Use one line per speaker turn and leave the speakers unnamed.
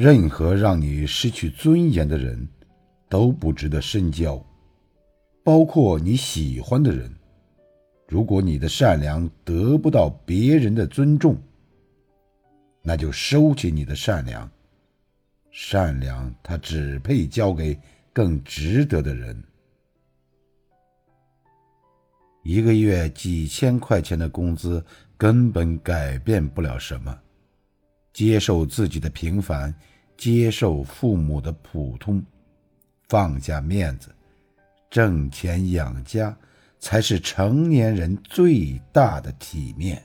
任何让你失去尊严的人，都不值得深交，包括你喜欢的人。如果你的善良得不到别人的尊重，那就收起你的善良。善良，它只配交给更值得的人。一个月几千块钱的工资根本改变不了什么。接受自己的平凡，接受父母的普通，放下面子，挣钱养家，才是成年人最大的体面。